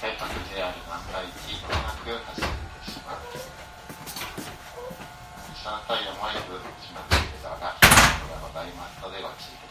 改革 JR 万が一うまく走ってしまう3回の前部しまっていたががございましたでご注意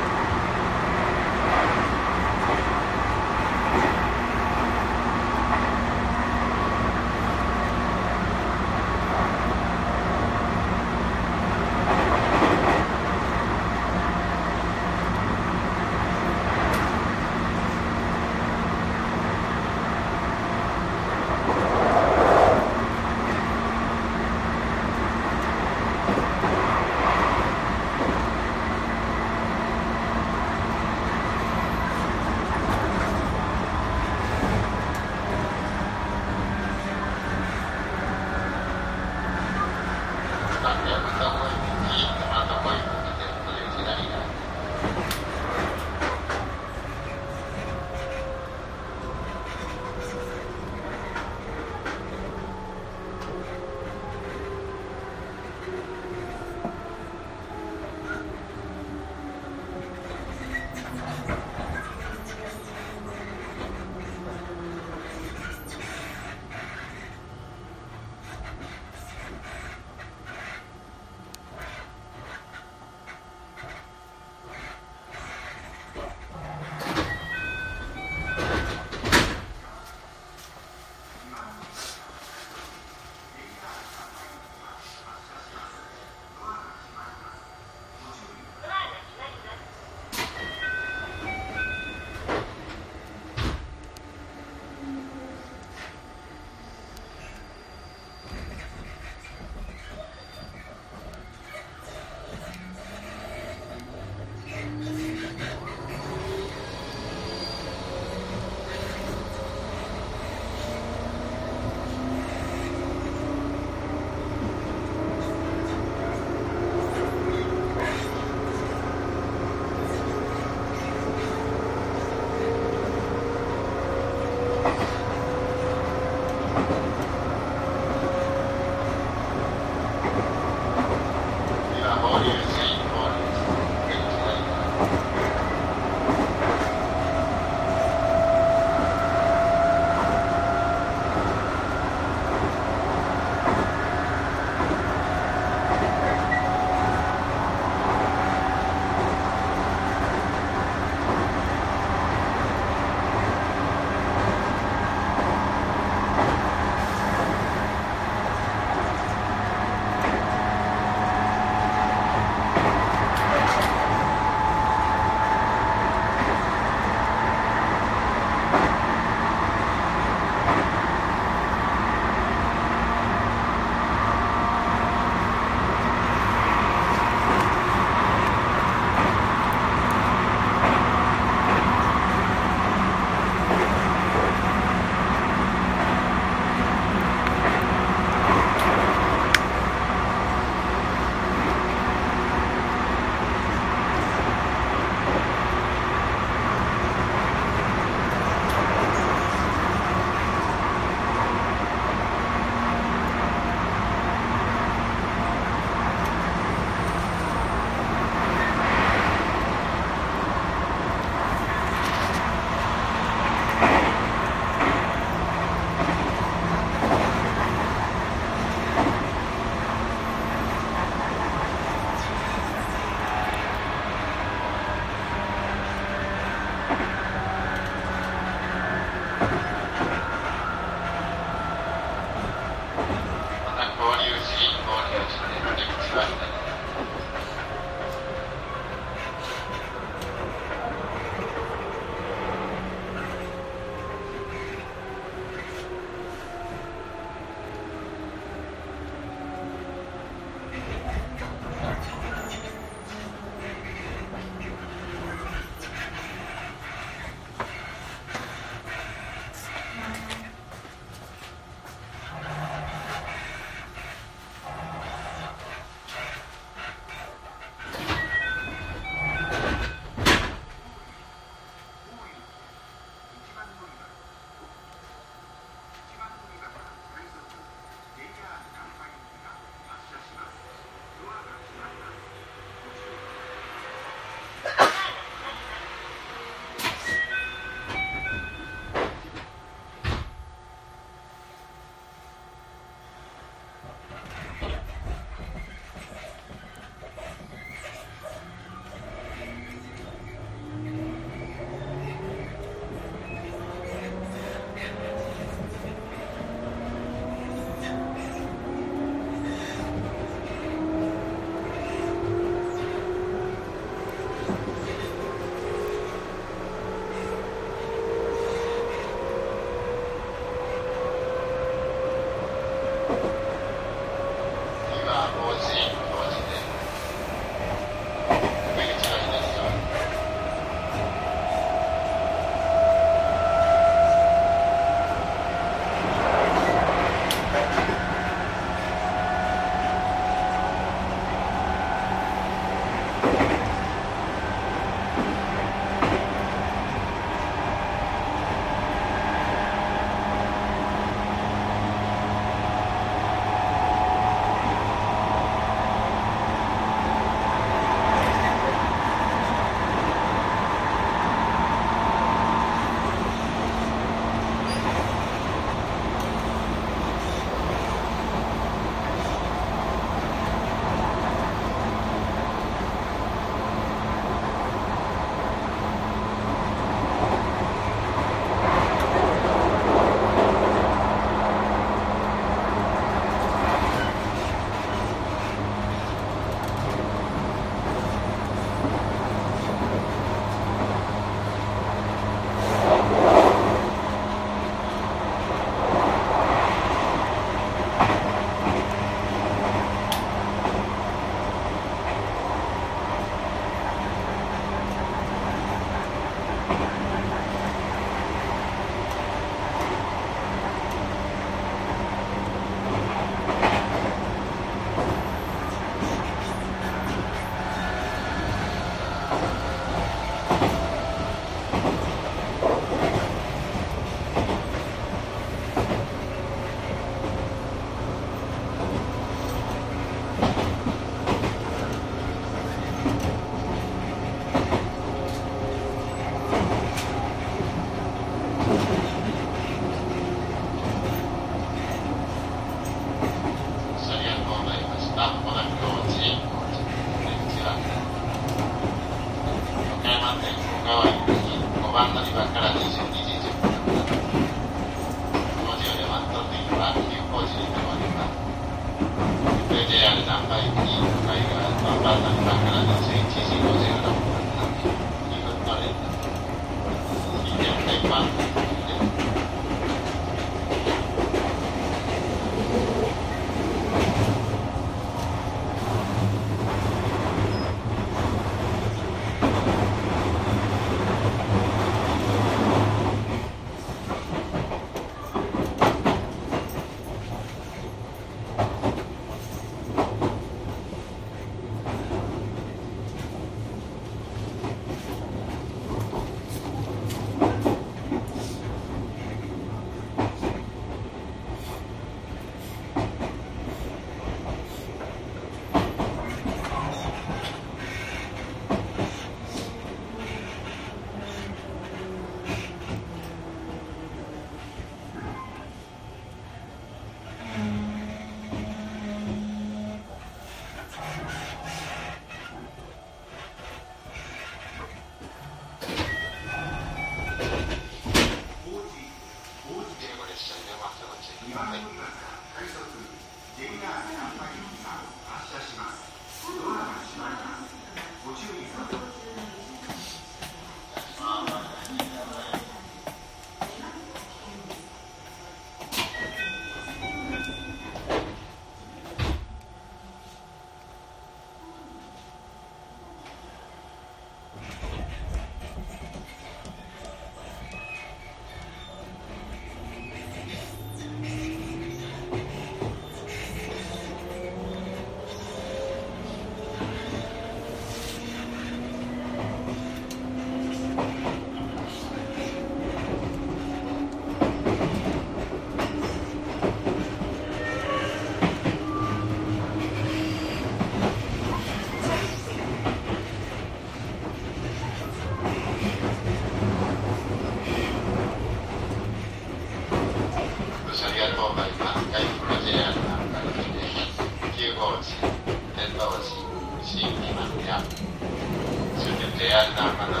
Yeah.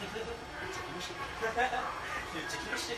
这真是的真 是